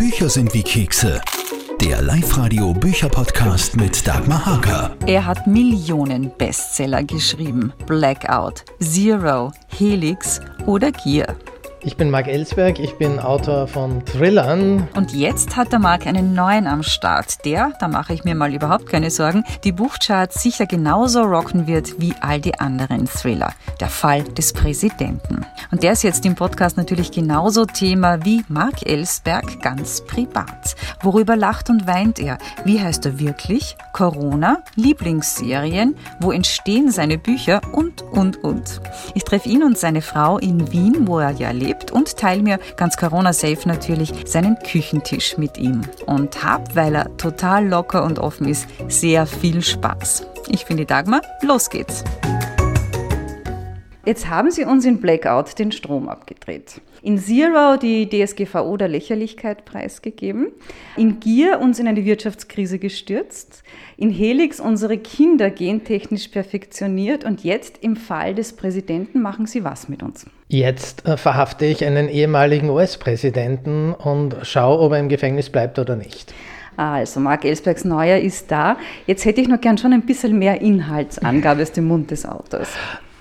Bücher sind wie Kekse. Der Live-Radio Bücherpodcast mit Dagmar Hager. Er hat Millionen Bestseller geschrieben. Blackout, Zero, Helix oder Gier. Ich bin Marc Ellsberg, ich bin Autor von Thrillern. Und jetzt hat der Marc einen neuen am Start, der, da mache ich mir mal überhaupt keine Sorgen, die Buchcharts sicher genauso rocken wird wie all die anderen Thriller. Der Fall des Präsidenten. Und der ist jetzt im Podcast natürlich genauso Thema wie Marc Ellsberg ganz privat. Worüber lacht und weint er? Wie heißt er wirklich? Corona, Lieblingsserien, wo entstehen seine Bücher und, und, und. Ich treffe ihn und seine Frau in Wien, wo er ja lebt erlebt und teile mir ganz Corona-safe natürlich seinen Küchentisch mit ihm. Und hab, weil er total locker und offen ist, sehr viel Spaß. Ich bin die Dagmar, los geht's! Jetzt haben Sie uns in Blackout den Strom abgedreht. In Zero die DSGVO der Lächerlichkeit preisgegeben. In Gier uns in eine Wirtschaftskrise gestürzt. In Helix unsere Kinder gentechnisch perfektioniert. Und jetzt im Fall des Präsidenten machen Sie was mit uns? Jetzt äh, verhafte ich einen ehemaligen US-Präsidenten und schaue, ob er im Gefängnis bleibt oder nicht. Also, Marc Ellsbergs Neuer ist da. Jetzt hätte ich noch gern schon ein bisschen mehr Inhaltsangabe aus dem Mund des Autors.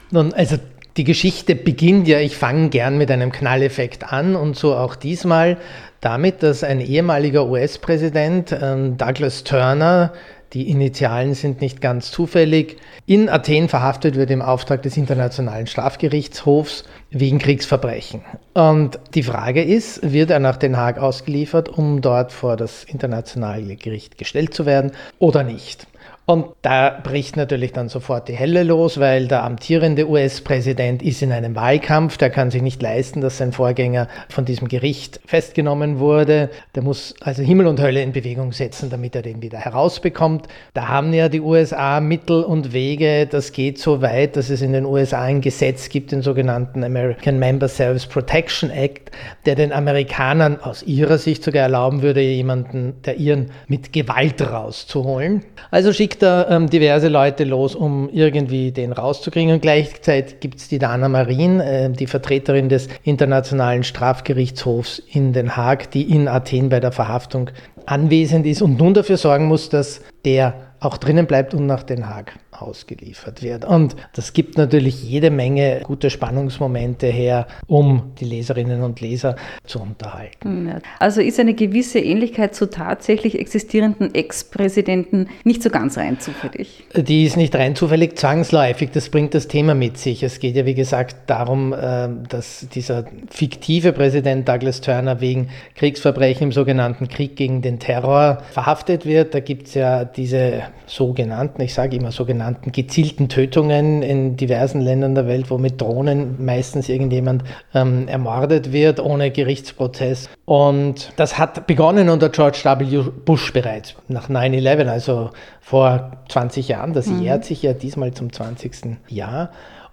Nun, also die Geschichte beginnt ja, ich fange gern mit einem Knalleffekt an und so auch diesmal damit, dass ein ehemaliger US-Präsident, äh, Douglas Turner, die Initialen sind nicht ganz zufällig, in Athen verhaftet wird im Auftrag des Internationalen Strafgerichtshofs wegen Kriegsverbrechen. Und die Frage ist, wird er nach Den Haag ausgeliefert, um dort vor das internationale Gericht gestellt zu werden oder nicht? Und da bricht natürlich dann sofort die Helle los, weil der amtierende US-Präsident ist in einem Wahlkampf, der kann sich nicht leisten, dass sein Vorgänger von diesem Gericht festgenommen wurde. Der muss also Himmel und Hölle in Bewegung setzen, damit er den wieder herausbekommt. Da haben ja die USA Mittel und Wege. Das geht so weit, dass es in den USA ein Gesetz gibt, den sogenannten American Member Service Protection Act, der den Amerikanern aus ihrer Sicht sogar erlauben würde, jemanden der ihren mit Gewalt rauszuholen. Also schickt schickt er ähm, diverse Leute los, um irgendwie den rauszukriegen. Und gleichzeitig gibt es die Dana Marin, äh, die Vertreterin des Internationalen Strafgerichtshofs in Den Haag, die in Athen bei der Verhaftung anwesend ist und nun dafür sorgen muss, dass der auch drinnen bleibt und nach Den Haag ausgeliefert wird. Und das gibt natürlich jede Menge gute Spannungsmomente her, um die Leserinnen und Leser zu unterhalten. Also ist eine gewisse Ähnlichkeit zu tatsächlich existierenden Ex-Präsidenten nicht so ganz rein zufällig? Die ist nicht rein zufällig zwangsläufig. Das bringt das Thema mit sich. Es geht ja, wie gesagt, darum, äh, dass dieser fiktive Präsident Douglas Turner wegen Kriegsverbrechen im sogenannten Krieg gegen den Terror verhaftet wird. Da gibt es ja diese sogenannten, ich sage immer sogenannten, sogenannten gezielten Tötungen in diversen Ländern der Welt, wo mit Drohnen meistens irgendjemand ähm, ermordet wird ohne Gerichtsprozess. Und das hat begonnen unter George W. Bush bereits nach 9-11, also vor 20 Jahren. Das mhm. jährt sich ja diesmal zum 20. Jahr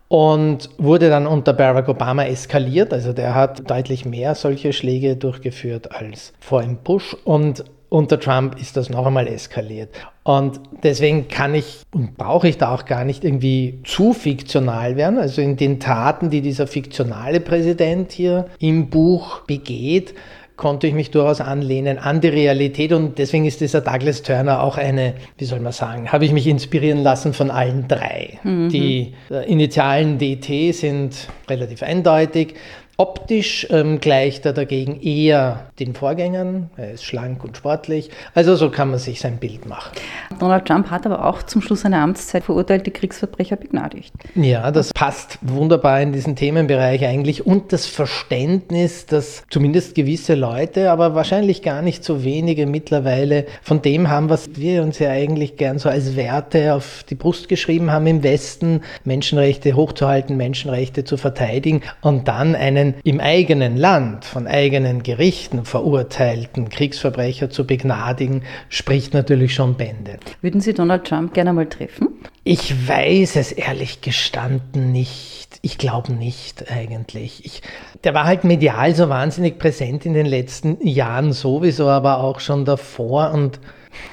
und wurde dann unter Barack Obama eskaliert. Also der hat deutlich mehr solche Schläge durchgeführt als vor ihm Bush und unter Trump ist das noch einmal eskaliert. Und deswegen kann ich und brauche ich da auch gar nicht irgendwie zu fiktional werden. Also in den Taten, die dieser fiktionale Präsident hier im Buch begeht, konnte ich mich durchaus anlehnen an die Realität und deswegen ist dieser Douglas Turner auch eine, wie soll man sagen, habe ich mich inspirieren lassen von allen drei. Mhm. Die äh, Initialen DT sind relativ eindeutig. Optisch ähm, gleicht er dagegen eher den Vorgängern. Er ist schlank und sportlich. Also so kann man sich sein Bild machen. Donald Trump hat aber auch zum Schluss seiner Amtszeit verurteilte Kriegsverbrecher begnadigt. Ja, das passt wunderbar in diesen Themenbereich eigentlich und das Verständnis, dass zumindest gewisse Leute, aber wahrscheinlich gar nicht so wenige mittlerweile von dem haben, was wir uns ja eigentlich gern so als Werte auf die Brust geschrieben haben im Westen, Menschenrechte hochzuhalten, Menschenrechte zu verteidigen und dann einen einen im eigenen Land von eigenen Gerichten verurteilten Kriegsverbrecher zu begnadigen, spricht natürlich schon Bände. Würden Sie Donald Trump gerne mal treffen? Ich weiß es ehrlich gestanden nicht. Ich glaube nicht eigentlich. Ich, der war halt medial so wahnsinnig präsent in den letzten Jahren sowieso, aber auch schon davor und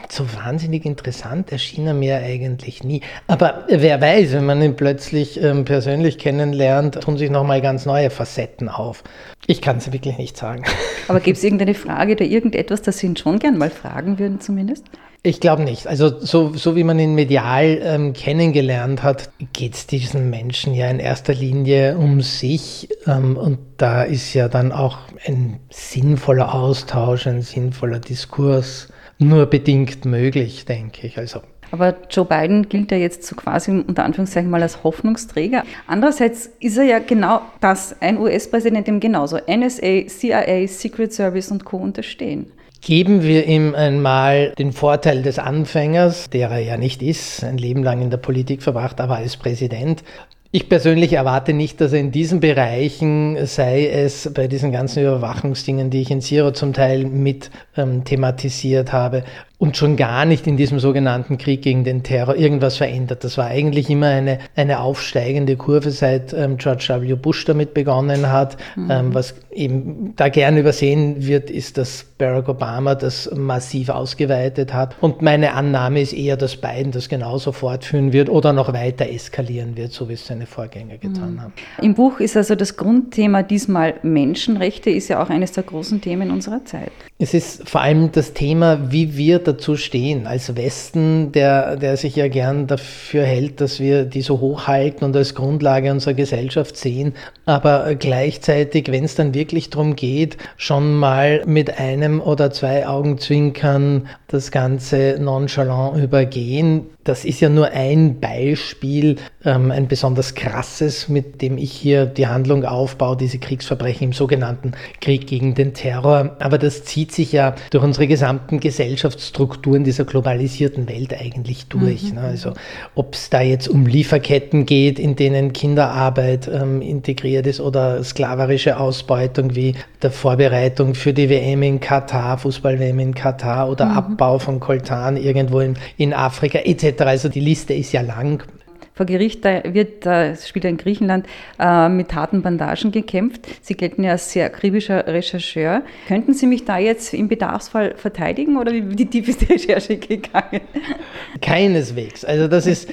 so wahnsinnig interessant erschien er mir eigentlich nie. Aber wer weiß, wenn man ihn plötzlich ähm, persönlich kennenlernt, tun sich nochmal ganz neue Facetten auf. Ich kann es wirklich nicht sagen. Aber gibt es irgendeine Frage oder irgendetwas, das Sie ihn schon gern mal fragen würden zumindest? Ich glaube nicht. Also so, so wie man ihn medial ähm, kennengelernt hat, geht es diesen Menschen ja in erster Linie um sich. Ähm, und da ist ja dann auch ein sinnvoller Austausch, ein sinnvoller Diskurs nur bedingt möglich, denke ich. Also aber Joe Biden gilt ja jetzt so quasi unter Anführungszeichen mal als Hoffnungsträger. Andererseits ist er ja genau das, ein US-Präsident, dem genauso NSA, CIA, Secret Service und Co. unterstehen. Geben wir ihm einmal den Vorteil des Anfängers, der er ja nicht ist, ein Leben lang in der Politik verbracht, aber als Präsident. Ich persönlich erwarte nicht, dass er in diesen Bereichen, sei es bei diesen ganzen Überwachungsdingen, die ich in Zero zum Teil mit ähm, thematisiert habe, und schon gar nicht in diesem sogenannten Krieg gegen den Terror irgendwas verändert. Das war eigentlich immer eine, eine aufsteigende Kurve, seit ähm, George W. Bush damit begonnen hat. Mhm. Ähm, was eben da gern übersehen wird, ist, dass Barack Obama das massiv ausgeweitet hat. Und meine Annahme ist eher, dass Biden das genauso fortführen wird oder noch weiter eskalieren wird, so wie es seine Vorgänger getan mhm. haben. Im Buch ist also das Grundthema diesmal Menschenrechte, ist ja auch eines der großen Themen unserer Zeit. Es ist vor allem das Thema, wie wir dazu stehen. Als Westen, der, der sich ja gern dafür hält, dass wir die so hochhalten und als Grundlage unserer Gesellschaft sehen, aber gleichzeitig, wenn es dann wirklich darum geht, schon mal mit einem oder zwei Augenzwinkern das Ganze nonchalant übergehen, das ist ja nur ein Beispiel, ähm, ein besonders krasses, mit dem ich hier die Handlung aufbaue, diese Kriegsverbrechen im sogenannten Krieg gegen den Terror. Aber das zieht sich ja durch unsere gesamten Gesellschaftsstrukturen dieser globalisierten Welt eigentlich durch. Mhm. Ne? Also ob es da jetzt um Lieferketten geht, in denen Kinderarbeit ähm, integriert ist oder sklaverische Ausbeutung wie der Vorbereitung für die WM in Katar, Fußball-WM in Katar oder mhm. Abbau von Koltan irgendwo in, in Afrika etc. Also die Liste ist ja lang vor Gericht da wird, da spielt in Griechenland, äh, mit harten Bandagen gekämpft. Sie gelten ja als sehr akribischer Rechercheur. Könnten Sie mich da jetzt im Bedarfsfall verteidigen oder wie tief ist die Recherche gegangen? Keineswegs. Also das ist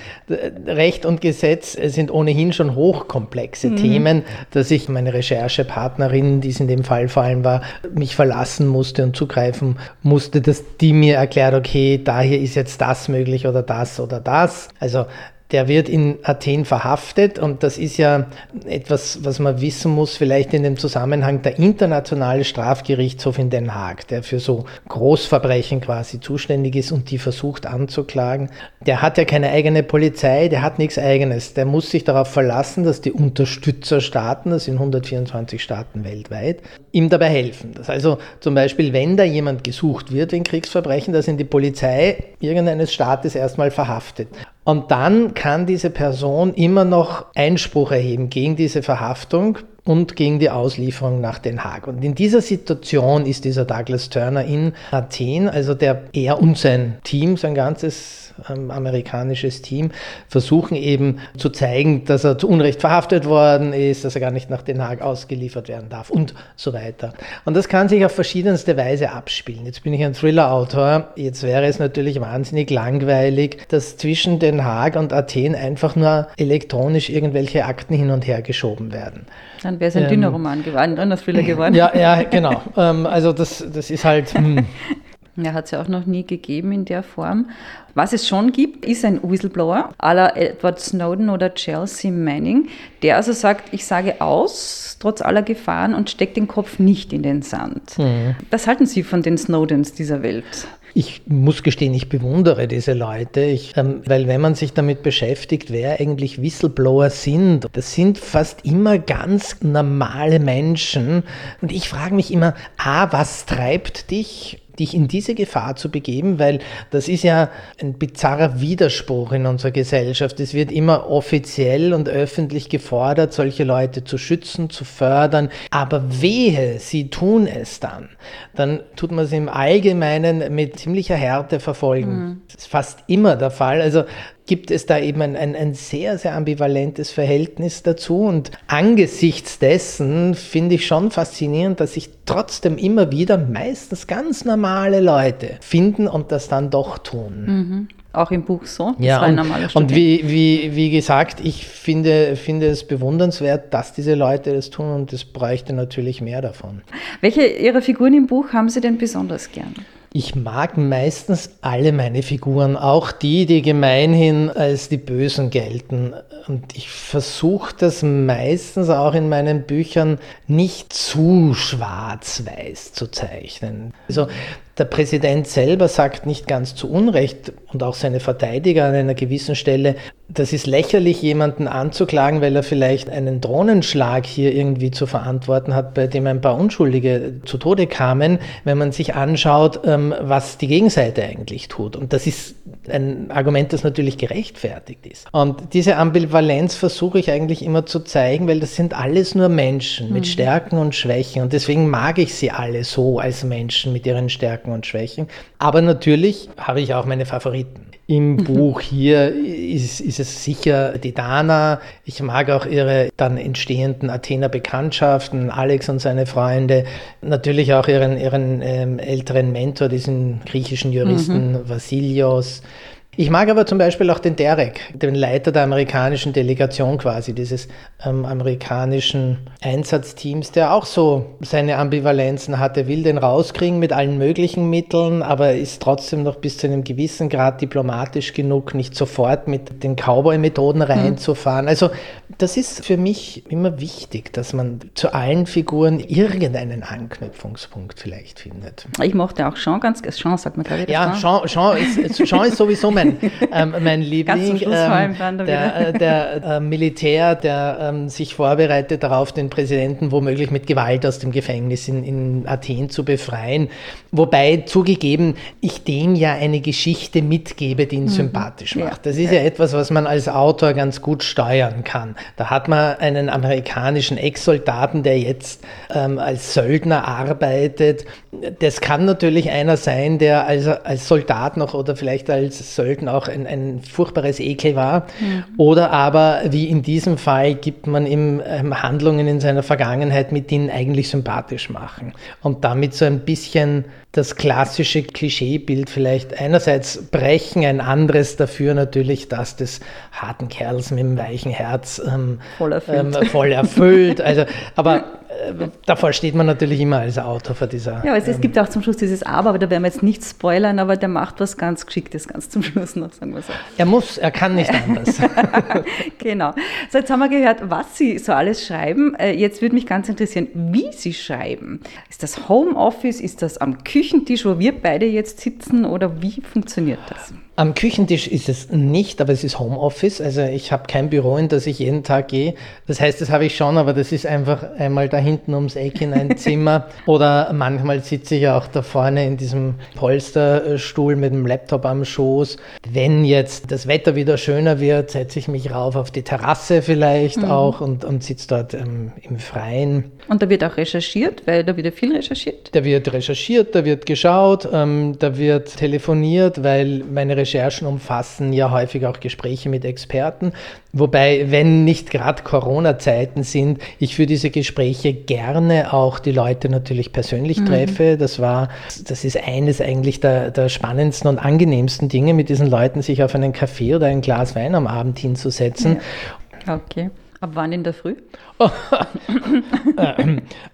Recht und Gesetz sind ohnehin schon hochkomplexe mhm. Themen, dass ich meine Recherchepartnerin, die es in dem Fall vor allem war, mich verlassen musste und zugreifen musste, dass die mir erklärt, okay, da hier ist jetzt das möglich oder das oder das. Also der wird in Athen verhaftet und das ist ja etwas, was man wissen muss, vielleicht in dem Zusammenhang der internationale Strafgerichtshof in Den Haag, der für so Großverbrechen quasi zuständig ist und die versucht anzuklagen. Der hat ja keine eigene Polizei, der hat nichts eigenes. Der muss sich darauf verlassen, dass die Unterstützerstaaten, das sind 124 Staaten weltweit, ihm dabei helfen. Das also zum Beispiel, wenn da jemand gesucht wird in Kriegsverbrechen, dass ihn die Polizei irgendeines Staates erstmal verhaftet. Und dann kann diese Person immer noch Einspruch erheben gegen diese Verhaftung und gegen die Auslieferung nach Den Haag. Und in dieser Situation ist dieser Douglas Turner in Athen, also der er und sein Team, sein ganzes ähm, amerikanisches Team, versuchen eben zu zeigen, dass er zu Unrecht verhaftet worden ist, dass er gar nicht nach Den Haag ausgeliefert werden darf und so weiter. Und das kann sich auf verschiedenste Weise abspielen. Jetzt bin ich ein Thriller-Autor. Jetzt wäre es natürlich wahnsinnig langweilig, dass zwischen Den Haag und Athen einfach nur elektronisch irgendwelche Akten hin und her geschoben werden. Dann wäre es ein ähm, dünner Roman geworden, ein Thriller geworden. Ja, ja, genau. ähm, also das, das ist halt. Hm. Ja, hat es ja auch noch nie gegeben in der Form. Was es schon gibt, ist ein Whistleblower à la Edward Snowden oder Chelsea Manning, der also sagt, ich sage aus, trotz aller Gefahren und steckt den Kopf nicht in den Sand. Mhm. Was halten Sie von den Snowdens dieser Welt? Ich muss gestehen, ich bewundere diese Leute, ich, ähm, weil wenn man sich damit beschäftigt, wer eigentlich Whistleblower sind, das sind fast immer ganz normale Menschen. Und ich frage mich immer, a, was treibt dich? Dich in diese Gefahr zu begeben, weil das ist ja ein bizarrer Widerspruch in unserer Gesellschaft. Es wird immer offiziell und öffentlich gefordert, solche Leute zu schützen, zu fördern. Aber wehe, sie tun es dann. Dann tut man es im Allgemeinen mit ziemlicher Härte verfolgen. Mhm. Das ist fast immer der Fall. Also gibt es da eben ein, ein, ein, sehr, sehr ambivalentes Verhältnis dazu. Und angesichts dessen finde ich schon faszinierend, dass sich trotzdem immer wieder meistens ganz normale Leute finden und das dann doch tun. Mhm. Auch im Buch so. Das ja, und, und wie, wie, wie gesagt, ich finde, finde es bewundernswert, dass diese Leute das tun und es bräuchte natürlich mehr davon. Welche Ihrer Figuren im Buch haben Sie denn besonders gern? Ich mag meistens alle meine Figuren, auch die, die gemeinhin als die Bösen gelten. Und ich versuche das meistens auch in meinen Büchern nicht zu schwarz-weiß zu zeichnen. Also der Präsident selber sagt nicht ganz zu Unrecht und auch seine Verteidiger an einer gewissen Stelle, das ist lächerlich, jemanden anzuklagen, weil er vielleicht einen Drohnenschlag hier irgendwie zu verantworten hat, bei dem ein paar Unschuldige zu Tode kamen, wenn man sich anschaut, ähm, was die Gegenseite eigentlich tut. Und das ist ein Argument, das natürlich gerechtfertigt ist. Und diese Ambivalenz versuche ich eigentlich immer zu zeigen, weil das sind alles nur Menschen mit mhm. Stärken und Schwächen. Und deswegen mag ich sie alle so als Menschen mit ihren Stärken und Schwächen. Aber natürlich habe ich auch meine Favoriten. Im mhm. Buch hier ist, ist, es sicher die Dana. Ich mag auch ihre dann entstehenden Athener Bekanntschaften, Alex und seine Freunde. Natürlich auch ihren, ihren ähm, älteren Mentor, diesen griechischen Juristen mhm. Vasilios. Ich mag aber zum Beispiel auch den Derek, den Leiter der amerikanischen Delegation quasi, dieses ähm, amerikanischen Einsatzteams, der auch so seine Ambivalenzen hat. Er will den rauskriegen mit allen möglichen Mitteln, aber ist trotzdem noch bis zu einem gewissen Grad diplomatisch genug, nicht sofort mit den Cowboy-Methoden mhm. reinzufahren. Also das ist für mich immer wichtig, dass man zu allen Figuren irgendeinen Anknüpfungspunkt vielleicht findet. Ich mochte auch Jean ganz, Jean sagt man ich. Ja, Jean, Jean, ist, Jean ist sowieso mein, ähm, mein Liebling. Ähm, der, äh, der äh, Militär, der ähm, sich vorbereitet darauf, den Präsidenten womöglich mit Gewalt aus dem Gefängnis in, in Athen zu befreien. Wobei zugegeben, ich dem ja eine Geschichte mitgebe, die ihn mhm. sympathisch macht. Das ist ja etwas, was man als Autor ganz gut steuern kann. Da hat man einen amerikanischen Ex-Soldaten, der jetzt ähm, als Söldner arbeitet. Das kann natürlich einer sein, der als, als Soldat noch oder vielleicht als Söldner auch ein, ein furchtbares Ekel war. Mhm. Oder aber, wie in diesem Fall, gibt man ihm ähm, Handlungen in seiner Vergangenheit, mit denen eigentlich sympathisch machen. Und damit so ein bisschen das klassische Klischeebild vielleicht einerseits brechen, ein anderes dafür natürlich das des harten Kerls mit dem weichen Herz ähm, voll erfüllt. Ähm, voll erfüllt. Also, aber davor steht man natürlich immer als Autor vor dieser. Ja, also es ähm, gibt auch zum Schluss dieses Aber, aber da werden wir jetzt nicht spoilern, aber der macht was ganz Geschicktes ganz zum Schluss noch, sagen wir so. Er muss, er kann nicht anders. genau. So, jetzt haben wir gehört, was Sie so alles schreiben. Äh, jetzt würde mich ganz interessieren, wie Sie schreiben. Ist das Homeoffice? Ist das am Küchentisch, wo wir beide jetzt sitzen? Oder wie funktioniert das? Am Küchentisch ist es nicht, aber es ist Homeoffice. Also ich habe kein Büro, in das ich jeden Tag gehe. Das heißt, das habe ich schon, aber das ist einfach einmal da hinten ums Eck in ein Zimmer. Oder manchmal sitze ich auch da vorne in diesem Polsterstuhl mit dem Laptop am Schoß. Wenn jetzt das Wetter wieder schöner wird, setze ich mich rauf auf die Terrasse vielleicht mhm. auch und, und sitze dort ähm, im Freien. Und da wird auch recherchiert, weil da wird viel recherchiert? Da wird recherchiert, da wird geschaut, ähm, da wird telefoniert, weil meine Recherche Recherchen umfassen ja häufig auch Gespräche mit Experten. Wobei, wenn nicht gerade Corona-Zeiten sind, ich für diese Gespräche gerne auch die Leute natürlich persönlich mhm. treffe. Das war, das ist eines eigentlich der, der spannendsten und angenehmsten Dinge, mit diesen Leuten sich auf einen Kaffee oder ein Glas Wein am Abend hinzusetzen. Ja. Okay. Ab wann in der Früh?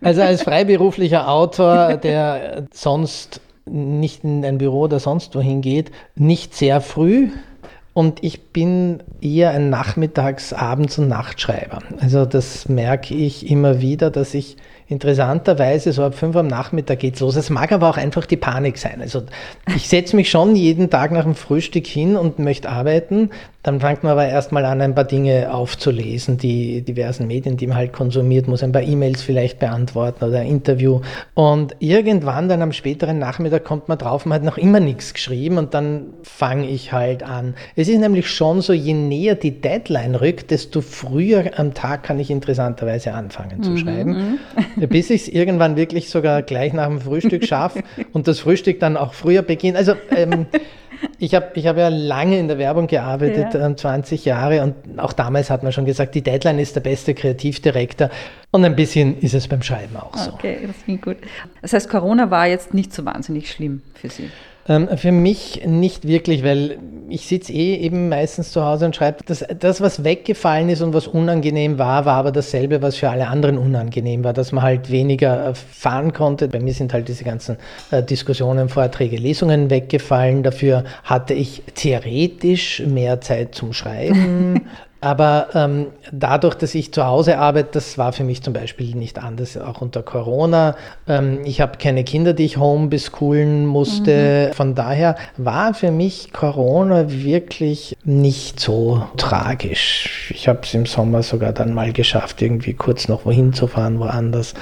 also als freiberuflicher Autor, der sonst nicht in ein Büro oder sonst wohin geht, nicht sehr früh. Und ich bin eher ein Nachmittags-, Abends- und Nachtschreiber. Also das merke ich immer wieder, dass ich interessanterweise so ab fünf am Nachmittag geht's los. Es mag aber auch einfach die Panik sein. Also ich setze mich schon jeden Tag nach dem Frühstück hin und möchte arbeiten. Dann fängt man aber erstmal an, ein paar Dinge aufzulesen, die diversen Medien, die man halt konsumiert, muss ein paar E-Mails vielleicht beantworten oder ein Interview. Und irgendwann dann am späteren Nachmittag kommt man drauf, man hat noch immer nichts geschrieben und dann fange ich halt an. Es ist nämlich schon so, je näher die Deadline rückt, desto früher am Tag kann ich interessanterweise anfangen zu mhm, schreiben. Bis ich es irgendwann wirklich sogar gleich nach dem Frühstück schaffe und das Frühstück dann auch früher beginnt. Also ähm, ich habe ich hab ja lange in der Werbung gearbeitet, ja. 20 Jahre, und auch damals hat man schon gesagt, die Deadline ist der beste Kreativdirektor. Und ein bisschen ist es beim Schreiben auch so. Okay, das klingt gut. Das heißt, Corona war jetzt nicht so wahnsinnig schlimm für Sie. Ähm, für mich nicht wirklich, weil ich sitze eh eben meistens zu Hause und schreibe. Das, das, was weggefallen ist und was unangenehm war, war aber dasselbe, was für alle anderen unangenehm war, dass man halt weniger äh, fahren konnte. Bei mir sind halt diese ganzen äh, Diskussionen, Vorträge, Lesungen weggefallen. Dafür hatte ich theoretisch mehr Zeit zum Schreiben. Aber ähm, dadurch, dass ich zu Hause arbeite, das war für mich zum Beispiel nicht anders, auch unter Corona. Ähm, ich habe keine Kinder, die ich home beschoolen musste. Mhm. Von daher war für mich Corona wirklich nicht so tragisch. Ich habe es im Sommer sogar dann mal geschafft, irgendwie kurz noch wohin zu fahren, woanders.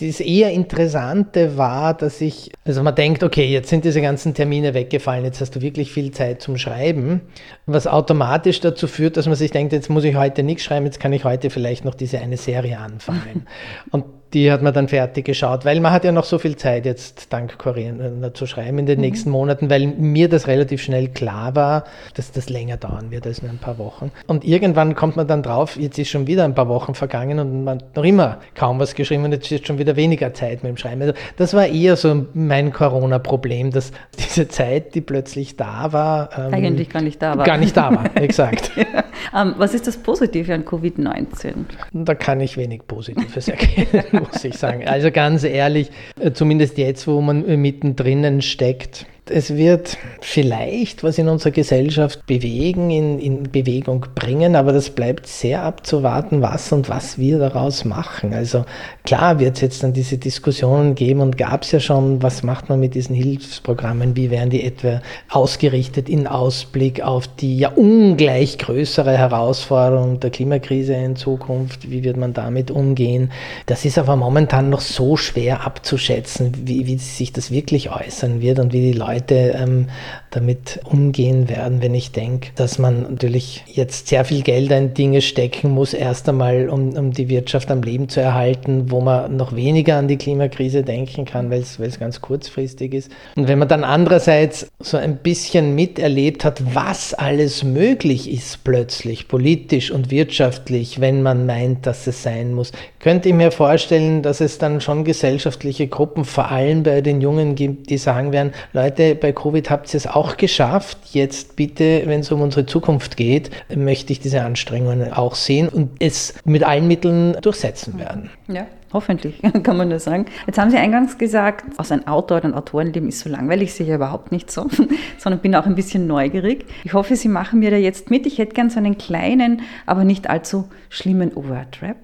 Das eher Interessante war, dass ich, also man denkt, okay, jetzt sind diese ganzen Termine weggefallen, jetzt hast du wirklich viel Zeit zum Schreiben, was automatisch dazu führt, dass man sich denkt, jetzt muss ich heute nichts schreiben, jetzt kann ich heute vielleicht noch diese eine Serie anfangen. Und die hat man dann fertig geschaut, weil man hat ja noch so viel Zeit jetzt dank Koreaner zu schreiben in den mhm. nächsten Monaten, weil mir das relativ schnell klar war, dass das länger dauern wird als nur ein paar Wochen. Und irgendwann kommt man dann drauf, jetzt ist schon wieder ein paar Wochen vergangen und man hat noch immer kaum was geschrieben und jetzt ist schon wieder weniger Zeit mit dem Schreiben. Also das war eher so mein Corona-Problem, dass diese Zeit, die plötzlich da war, ähm, eigentlich gar nicht da war. Gar nicht da war, exakt. ja. um, ähm, was ist das Positive an Covid-19? Da kann ich wenig Positives erkennen muss ich sagen. Also ganz ehrlich, äh, zumindest jetzt, wo man mittendrin steckt, es wird vielleicht was in unserer Gesellschaft bewegen, in, in Bewegung bringen, aber das bleibt sehr abzuwarten, was und was wir daraus machen. Also klar wird es jetzt dann diese Diskussionen geben und gab es ja schon, was macht man mit diesen Hilfsprogrammen, wie werden die etwa ausgerichtet in Ausblick auf die ja ungleich größere Herausforderung der Klimakrise in Zukunft, wie wird man damit umgehen. Das ist aber momentan noch so schwer abzuschätzen, wie, wie sich das wirklich äußern wird und wie die Leute Leute ähm, damit umgehen werden, wenn ich denke, dass man natürlich jetzt sehr viel Geld in Dinge stecken muss, erst einmal, um, um die Wirtschaft am Leben zu erhalten, wo man noch weniger an die Klimakrise denken kann, weil es ganz kurzfristig ist. Und wenn man dann andererseits so ein bisschen miterlebt hat, was alles möglich ist plötzlich, politisch und wirtschaftlich, wenn man meint, dass es sein muss, könnte ich mir vorstellen, dass es dann schon gesellschaftliche Gruppen, vor allem bei den Jungen gibt, die sagen werden, Leute, Leute, bei Covid habt ihr es auch geschafft. Jetzt bitte, wenn es um unsere Zukunft geht, möchte ich diese Anstrengungen auch sehen und es mit allen Mitteln durchsetzen werden. Ja. Hoffentlich, kann man das sagen. Jetzt haben Sie eingangs gesagt, aus ein Autor ein Autorenleben ist so langweilig, sehe ich überhaupt nicht so, sondern bin auch ein bisschen neugierig. Ich hoffe, Sie machen mir da jetzt mit. Ich hätte gern so einen kleinen, aber nicht allzu schlimmen Wordrap.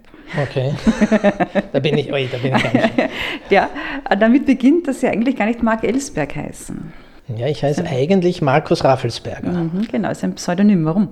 Okay. da bin ich, oi, da bin ich ganz schön. Ja, damit beginnt, dass Sie eigentlich gar nicht Mark Ellsberg heißen. Ja, ich heiße eigentlich Markus Raffelsberger. Mhm, genau, ist ein Pseudonym. Warum?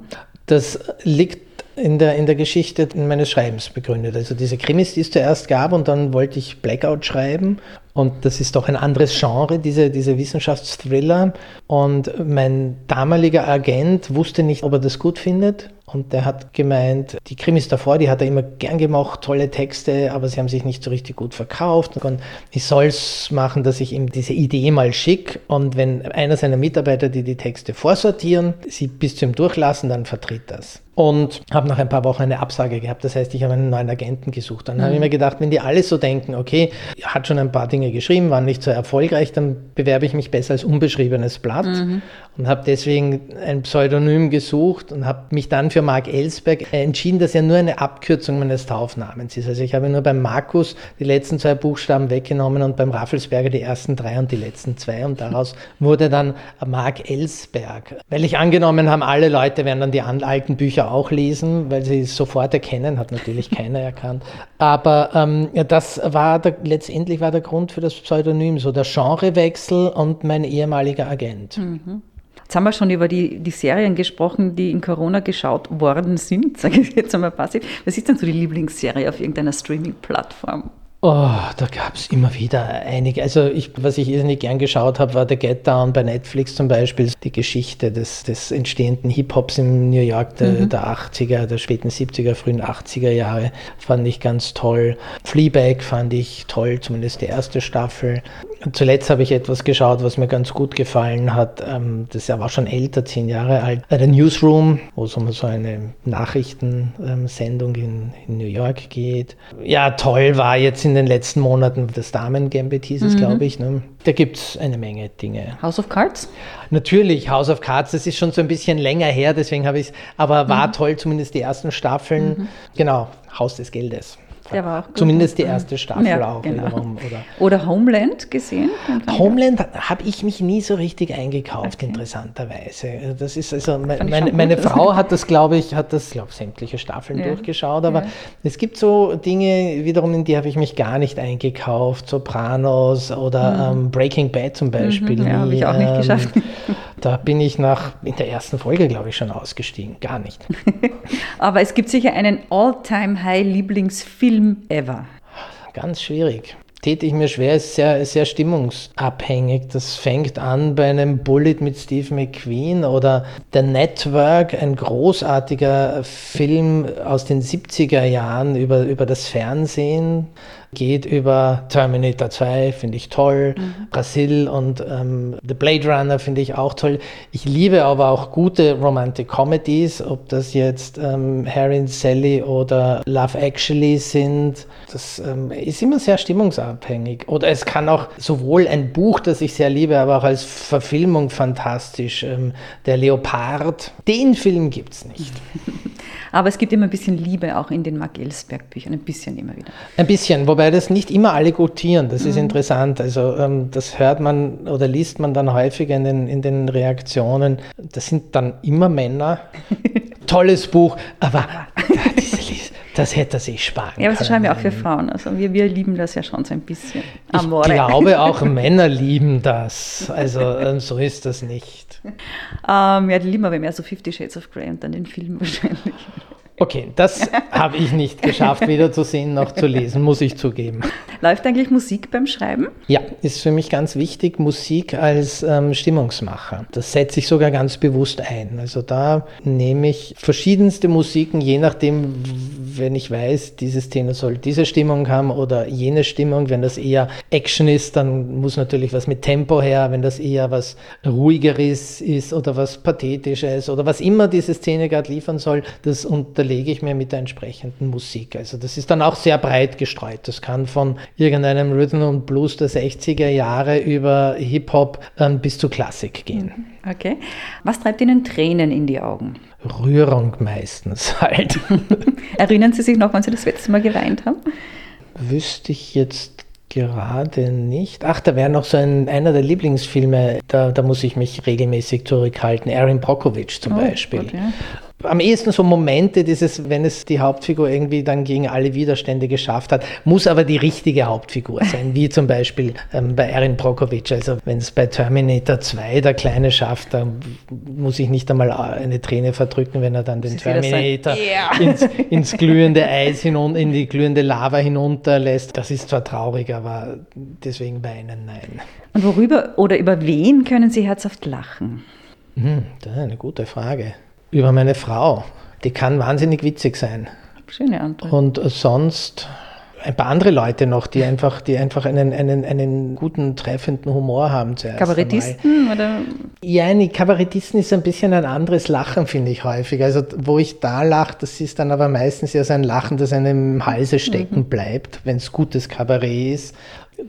Das liegt in der, in der Geschichte meines Schreibens begründet. Also diese Krimis, die es zuerst gab und dann wollte ich Blackout schreiben und das ist doch ein anderes Genre, diese, diese Wissenschaftsthriller. Und mein damaliger Agent wusste nicht, ob er das gut findet und der hat gemeint, die Krimis davor, die hat er immer gern gemacht, tolle Texte, aber sie haben sich nicht so richtig gut verkauft. Und ich soll es machen, dass ich ihm diese Idee mal schicke. Und wenn einer seiner Mitarbeiter, die die Texte vorsortieren, sie bis zum Durchlassen, dann vertritt das. Und habe nach ein paar Wochen eine Absage gehabt. Das heißt, ich habe einen neuen Agenten gesucht. Dann mhm. habe ich mir gedacht, wenn die alle so denken, okay, hat schon ein paar Dinge geschrieben, waren nicht so erfolgreich, dann bewerbe ich mich besser als unbeschriebenes Blatt. Mhm. Und habe deswegen ein Pseudonym gesucht und habe mich dann für Mark Ellsberg entschieden, dass er nur eine Abkürzung meines Taufnamens ist. Also ich habe nur beim Markus die letzten zwei Buchstaben weggenommen und beim Raffelsberger die ersten drei und die letzten zwei. Und daraus wurde dann Mark Ellsberg. Weil ich angenommen habe, alle Leute werden dann die alten Bücher auch lesen, weil sie es sofort erkennen, hat natürlich keiner erkannt. Aber ähm, ja, das war der, letztendlich war der Grund für das Pseudonym, so der Genrewechsel und mein ehemaliger Agent. Mhm. Jetzt haben wir schon über die, die Serien gesprochen, die in Corona geschaut worden sind, sage ich jetzt einmal passiv. Was ist denn so die Lieblingsserie auf irgendeiner Streaming-Plattform? Oh, da gab es immer wieder einige. Also ich, was ich irrsinnig gern geschaut habe, war The Get Down bei Netflix zum Beispiel. Die Geschichte des, des entstehenden Hip-Hops in New York der, mhm. der 80er, der späten 70er, frühen 80er Jahre fand ich ganz toll. Fleabag fand ich toll, zumindest die erste Staffel. Zuletzt habe ich etwas geschaut, was mir ganz gut gefallen hat. Ähm, das aber schon älter, zehn Jahre alt. The Newsroom, wo es um so eine Nachrichtensendung in, in New York geht. Ja, toll war jetzt in den letzten Monaten das Damen-Gambit hieß es, mhm. glaube ich. Ne? Da gibt es eine Menge Dinge. House of Cards? Natürlich, House of Cards, das ist schon so ein bisschen länger her, deswegen habe ich es, aber war mhm. toll, zumindest die ersten Staffeln. Mhm. Genau, Haus des Geldes. Der war auch gut. Zumindest die erste Staffel ja, auch genau. wiederum. Oder, oder Homeland gesehen? Homeland habe ich mich nie so richtig eingekauft, okay. interessanterweise. Das ist also, meine, meine Frau hat das, glaube ich, hat das, glaube sämtliche Staffeln ja. durchgeschaut, aber ja. es gibt so Dinge, wiederum, in die habe ich mich gar nicht eingekauft. Sopranos oder mhm. ähm, Breaking Bad zum Beispiel. Mhm, ja, habe ich auch nicht ähm, geschafft. Da bin ich nach, in der ersten Folge, glaube ich, schon ausgestiegen. Gar nicht. aber es gibt sicher einen All-Time-High-Lieblingsfilm Film ever? Ganz schwierig täte ich mir schwer, ist sehr, sehr stimmungsabhängig. Das fängt an bei einem Bullet mit Steve McQueen oder The Network, ein großartiger Film aus den 70er Jahren über, über das Fernsehen geht über Terminator 2, finde ich toll, mhm. Brasil und ähm, The Blade Runner finde ich auch toll. Ich liebe aber auch gute Romantic Comedies, ob das jetzt ähm, Harry and Sally oder Love Actually sind. Das ähm, ist immer sehr stimmungsabhängig. Oder es kann auch sowohl ein Buch, das ich sehr liebe, aber auch als Verfilmung fantastisch. Ähm, der Leopard, den Film gibt es nicht. Aber es gibt immer ein bisschen Liebe auch in den Mark Ellsberg Büchern, ein bisschen immer wieder. Ein bisschen, wobei das nicht immer alle gutieren, das mhm. ist interessant. Also ähm, das hört man oder liest man dann häufiger in den, in den Reaktionen. Das sind dann immer Männer. Tolles Buch, aber diese das hätte er sich sparen können. Ja, aber sie schreiben ja auch für Frauen. Also wir, wir lieben das ja schon so ein bisschen. Amore. Ich glaube, auch Männer lieben das. Also ähm, so ist das nicht. Ähm, ja, die lieben aber mehr so Fifty Shades of Grey und dann den Film wahrscheinlich. Okay, das habe ich nicht geschafft, weder zu sehen noch zu lesen, muss ich zugeben. Läuft eigentlich Musik beim Schreiben? Ja, ist für mich ganz wichtig, Musik als ähm, Stimmungsmacher. Das setze ich sogar ganz bewusst ein. Also da nehme ich verschiedenste Musiken, je nachdem, wenn ich weiß, diese Szene soll diese Stimmung haben oder jene Stimmung. Wenn das eher Action ist, dann muss natürlich was mit Tempo her. Wenn das eher was ruhigeres ist oder was pathetisches oder was immer diese Szene gerade liefern soll, das unter überlege ich mir mit der entsprechenden Musik. Also das ist dann auch sehr breit gestreut. Das kann von irgendeinem Rhythm und Blues der 60er Jahre über Hip-Hop ähm, bis zu Klassik gehen. Mhm. Okay. Was treibt Ihnen Tränen in die Augen? Rührung meistens halt. Erinnern Sie sich noch, wann Sie das letzte Mal geweint haben? Wüsste ich jetzt gerade nicht. Ach, da wäre noch so ein, einer der Lieblingsfilme, da, da muss ich mich regelmäßig zurückhalten. Erin Brockovich zum oh, Beispiel. Okay am ehesten so Momente, dieses, wenn es die Hauptfigur irgendwie dann gegen alle Widerstände geschafft hat, muss aber die richtige Hauptfigur sein, wie zum Beispiel ähm, bei Erin Brockovich. Also wenn es bei Terminator 2 der Kleine schafft, dann muss ich nicht einmal eine Träne verdrücken, wenn er dann den Terminator yeah. ins, ins, glühende Eis hinunter, in die glühende Lava hinunterlässt. Das ist zwar traurig, aber deswegen weinen, nein. Und worüber oder über wen können Sie herzhaft lachen? Hm, das ist eine gute Frage über meine Frau. Die kann wahnsinnig witzig sein. Schöne Antwort. Und sonst ein paar andere Leute noch, die einfach, die einfach einen, einen, einen guten, treffenden Humor haben zuerst. Kabarettisten oder? Ja, nee, Kabarettisten ist ein bisschen ein anderes Lachen, finde ich häufig. Also wo ich da lache, das ist dann aber meistens ja so ein Lachen, das einem im Halse stecken mhm. bleibt, wenn es gutes Kabarett ist.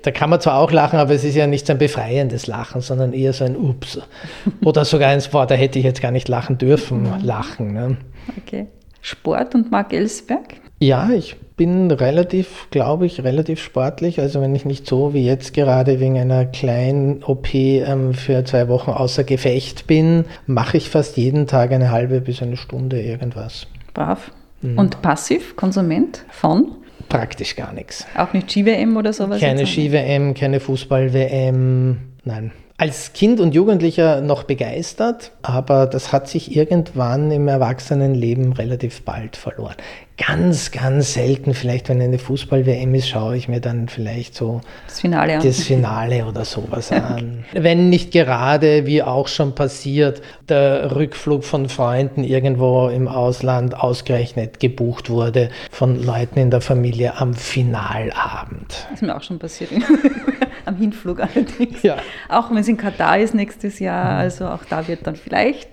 Da kann man zwar auch lachen, aber es ist ja nicht so ein befreiendes Lachen, sondern eher so ein Ups. Oder sogar eins, boah, da hätte ich jetzt gar nicht lachen dürfen, mhm. lachen. Ne? Okay. Sport und Mark Ellsberg? Ja, ich bin relativ, glaube ich, relativ sportlich. Also wenn ich nicht so wie jetzt gerade wegen einer kleinen OP ähm, für zwei Wochen außer Gefecht bin, mache ich fast jeden Tag eine halbe bis eine Stunde irgendwas. Brav. Mhm. Und passiv, Konsument von? praktisch gar nichts. Auch nicht Ski-WM oder sowas? Keine Ski-WM, keine Fußball-WM, nein. als Kind und Jugendlicher noch begeistert, aber das hat sich irgendwann im Erwachsenenleben relativ bald verloren. Ganz, ganz selten, vielleicht wenn eine Fußball-WM ist, schaue ich mir dann vielleicht so das Finale, an. das Finale oder sowas an. wenn nicht gerade, wie auch schon passiert, der Rückflug von Freunden irgendwo im Ausland ausgerechnet gebucht wurde von Leuten in der Familie am Finalabend. Das ist mir auch schon passiert. am Hinflug allerdings. Ja. Auch wenn es in Katar ist nächstes Jahr, also auch da wird dann vielleicht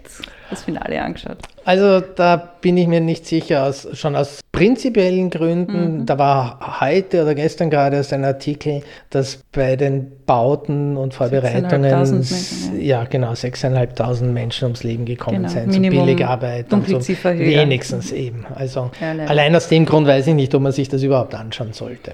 das Finale angeschaut. Also da bin ich mir nicht sicher, aus, schon aus prinzipiellen Gründen. Mhm. Da war heute oder gestern gerade erst ein Artikel, dass bei den Bauten und Vorbereitungen Menschen, ja. ja. genau 6.500 Menschen ums Leben gekommen genau. sind, Minimum so Billigarbeit und so. Wenigstens eben. Also ja, allein aus dem Grund weiß ich nicht, ob man sich das überhaupt anschauen sollte.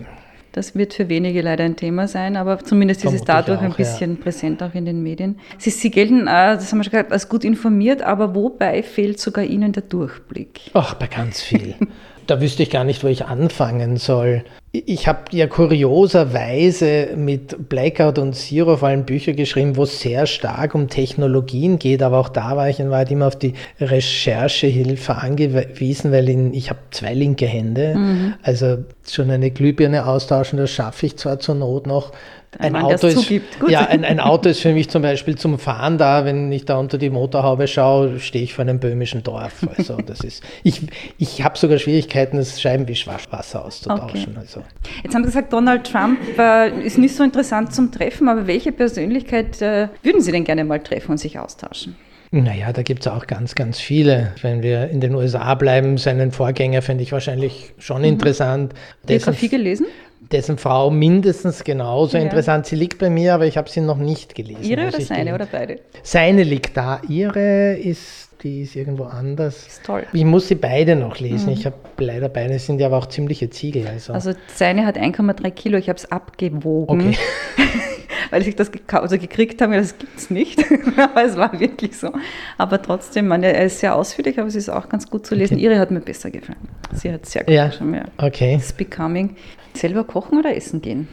Das wird für wenige leider ein Thema sein, aber zumindest ist es dadurch auch, ein bisschen ja. präsent auch in den Medien. Sie, Sie gelten, äh, das haben wir schon gesagt, als gut informiert, aber wobei fehlt sogar Ihnen der Durchblick? Ach, bei ganz viel. da wüsste ich gar nicht, wo ich anfangen soll. Ich habe ja kurioserweise mit Blackout und Zero vor allem Bücher geschrieben, wo es sehr stark um Technologien geht, aber auch da war ich in Wahrheit immer auf die Recherchehilfe angewiesen, weil in, ich habe zwei linke Hände, mhm. also schon eine Glühbirne austauschen, das schaffe ich zwar zur Not noch, ein Mann, Auto, ist, ja, ein, ein, Auto ist für mich zum Beispiel zum Fahren da. Wenn ich da unter die Motorhaube schaue, stehe ich vor einem böhmischen Dorf. Also das ist, ich ich habe sogar Schwierigkeiten, das Scheibenwischwasser auszutauschen. Okay. Also. Jetzt haben Sie gesagt, Donald Trump äh, ist nicht so interessant zum Treffen, aber welche Persönlichkeit äh, würden Sie denn gerne mal treffen und sich austauschen? Naja, da gibt es auch ganz, ganz viele. Wenn wir in den USA bleiben, seinen Vorgänger fände ich wahrscheinlich schon mhm. interessant. Biografie gelesen? Dessen Frau mindestens genauso ja. interessant. Sie liegt bei mir, aber ich habe sie noch nicht gelesen. Ihre oder seine gehen. oder beide? Seine liegt da. Ihre ist, die ist irgendwo anders. Ist toll. Ich muss sie beide noch lesen. Mhm. Ich habe leider beide, sind ja aber auch ziemliche Ziegel. Also, also seine hat 1,3 Kilo, ich habe es abgewogen. Okay. weil ich das also gekriegt habe, das gibt es nicht. aber es war wirklich so. Aber trotzdem, man, er ist sehr ausführlich, aber es ist auch ganz gut zu lesen. Okay. Ihre hat mir besser gefallen. Sie hat sehr gut ja. schon mehr. Okay. It's Becoming. Selber kochen oder essen gehen?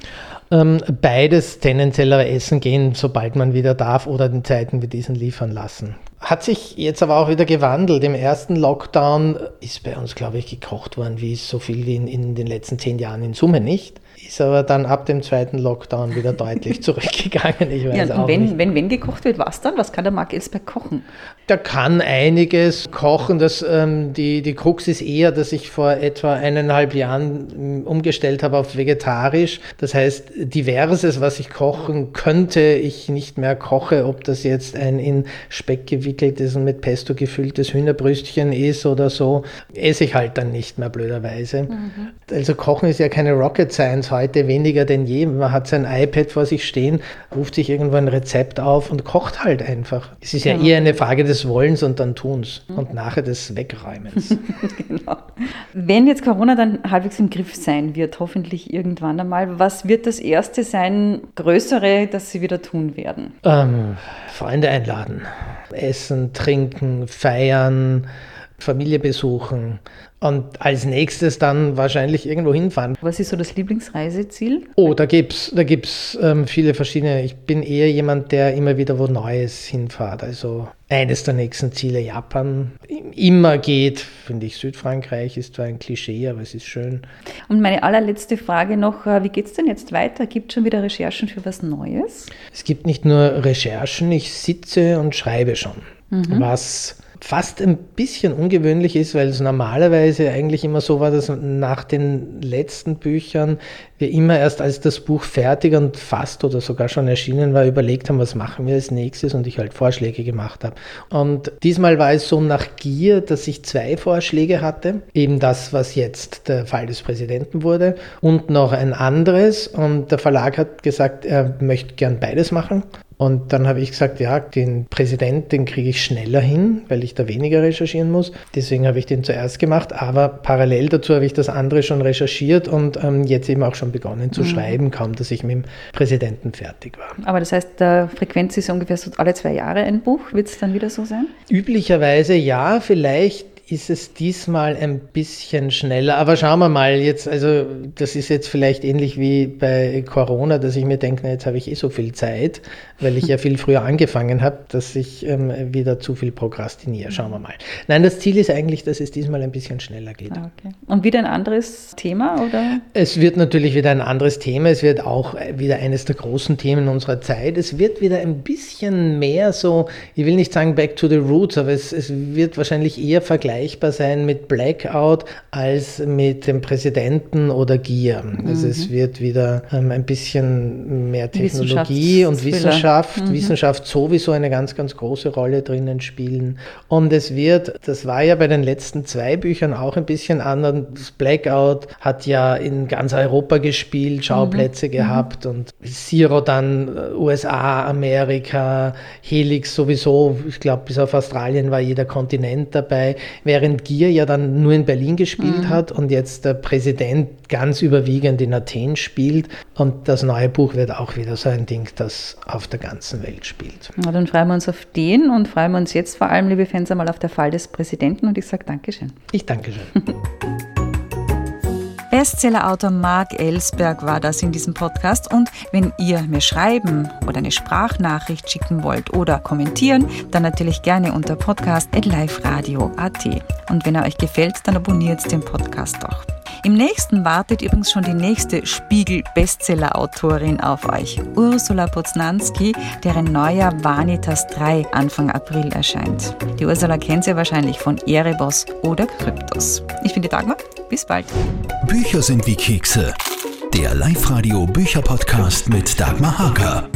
Ähm, beides tendenziell essen gehen, sobald man wieder darf oder in Zeiten wie diesen liefern lassen. Hat sich jetzt aber auch wieder gewandelt. Im ersten Lockdown ist bei uns, glaube ich, gekocht worden, wie so viel wie in, in den letzten zehn Jahren in Summe nicht ist aber dann ab dem zweiten Lockdown wieder deutlich zurückgegangen. Ich weiß ja, und wenn, nicht. wenn, wenn gekocht wird, was dann? Was kann der Marc Elsberg kochen? Der kann einiges kochen. Das, ähm, die, die Krux ist eher, dass ich vor etwa eineinhalb Jahren ähm, umgestellt habe auf vegetarisch. Das heißt, diverses, was ich kochen könnte, ich nicht mehr koche. Ob das jetzt ein in Speck gewickeltes und mit Pesto gefülltes Hühnerbrüstchen ist oder so, esse ich halt dann nicht mehr blöderweise. Mhm. Also Kochen ist ja keine Rocket Science heute weniger denn je. Man hat sein iPad vor sich stehen, ruft sich irgendwo ein Rezept auf und kocht halt einfach. Es ist ja, ja. eher eine Frage des Wollens und dann Tuns mhm. und nachher des Wegräumens. genau. Wenn jetzt Corona dann halbwegs im Griff sein wird, hoffentlich irgendwann einmal, was wird das Erste sein, größere, das Sie wieder tun werden? Ähm, Freunde einladen, essen, trinken, feiern, Familie besuchen und als nächstes dann wahrscheinlich irgendwo hinfahren. Was ist so das Lieblingsreiseziel? Oh, da gibt es da gibt's, ähm, viele verschiedene. Ich bin eher jemand, der immer wieder wo Neues hinfahrt. Also eines der nächsten Ziele Japan immer geht, finde ich. Südfrankreich ist zwar ein Klischee, aber es ist schön. Und meine allerletzte Frage noch, äh, wie geht es denn jetzt weiter? Gibt es schon wieder Recherchen für was Neues? Es gibt nicht nur Recherchen, ich sitze und schreibe schon. Mhm. Was fast ein bisschen ungewöhnlich ist, weil es normalerweise eigentlich immer so war, dass nach den letzten Büchern wir immer erst als das Buch fertig und fast oder sogar schon erschienen war, überlegt haben, was machen wir als nächstes und ich halt Vorschläge gemacht habe. Und diesmal war es so nach Gier, dass ich zwei Vorschläge hatte, eben das, was jetzt der Fall des Präsidenten wurde und noch ein anderes. Und der Verlag hat gesagt, er möchte gern beides machen und dann habe ich gesagt, ja, den Präsident, den kriege ich schneller hin, weil ich da weniger recherchieren muss. Deswegen habe ich den zuerst gemacht. Aber parallel dazu habe ich das andere schon recherchiert und ähm, jetzt eben auch schon begonnen zu mhm. schreiben, kaum dass ich mit dem Präsidenten fertig war. Aber das heißt, der Frequenz ist ungefähr so alle zwei Jahre ein Buch. Wird es dann wieder so sein? Üblicherweise ja, vielleicht ist es diesmal ein bisschen schneller. Aber schauen wir mal jetzt, also das ist jetzt vielleicht ähnlich wie bei Corona, dass ich mir denke, na, jetzt habe ich eh so viel Zeit, weil ich ja viel früher angefangen habe, dass ich ähm, wieder zu viel prokrastiniere. Schauen wir mal. Nein, das Ziel ist eigentlich, dass es diesmal ein bisschen schneller geht. Ah, okay. Und wieder ein anderes Thema, oder? Es wird natürlich wieder ein anderes Thema. Es wird auch wieder eines der großen Themen unserer Zeit. Es wird wieder ein bisschen mehr so, ich will nicht sagen back to the roots, aber es, es wird wahrscheinlich eher vergleichen vergleichbar sein mit Blackout als mit dem Präsidenten oder Gier. Mhm. Also es wird wieder ähm, ein bisschen mehr Technologie und Wissenschaft, mhm. Wissenschaft sowieso eine ganz, ganz große Rolle drinnen spielen. Und es wird, das war ja bei den letzten zwei Büchern auch ein bisschen anders. Blackout hat ja in ganz Europa gespielt, Schauplätze mhm. gehabt und Zero dann äh, USA, Amerika, Helix sowieso, ich glaube bis auf Australien war jeder Kontinent dabei während Gier ja dann nur in Berlin gespielt mhm. hat und jetzt der Präsident ganz überwiegend in Athen spielt. Und das neue Buch wird auch wieder so ein Ding, das auf der ganzen Welt spielt. Na, dann freuen wir uns auf den und freuen wir uns jetzt vor allem, liebe Fans, einmal auf der Fall des Präsidenten und ich sage Dankeschön. Ich danke schön. Bestsellerautor Mark Ellsberg war das in diesem Podcast. Und wenn ihr mir schreiben oder eine Sprachnachricht schicken wollt oder kommentieren, dann natürlich gerne unter podcast.liferadio.at. Und wenn er euch gefällt, dann abonniert den Podcast doch. Im nächsten wartet übrigens schon die nächste Spiegel-Bestseller-Autorin auf euch, Ursula Poznanski, deren neuer Vanitas 3 Anfang April erscheint. Die Ursula kennt sie wahrscheinlich von Erebos oder Kryptos. Ich bin die Dagmar, bis bald. Bücher sind wie Kekse. Der Live-Radio Bücherpodcast mit Dagmar Hager.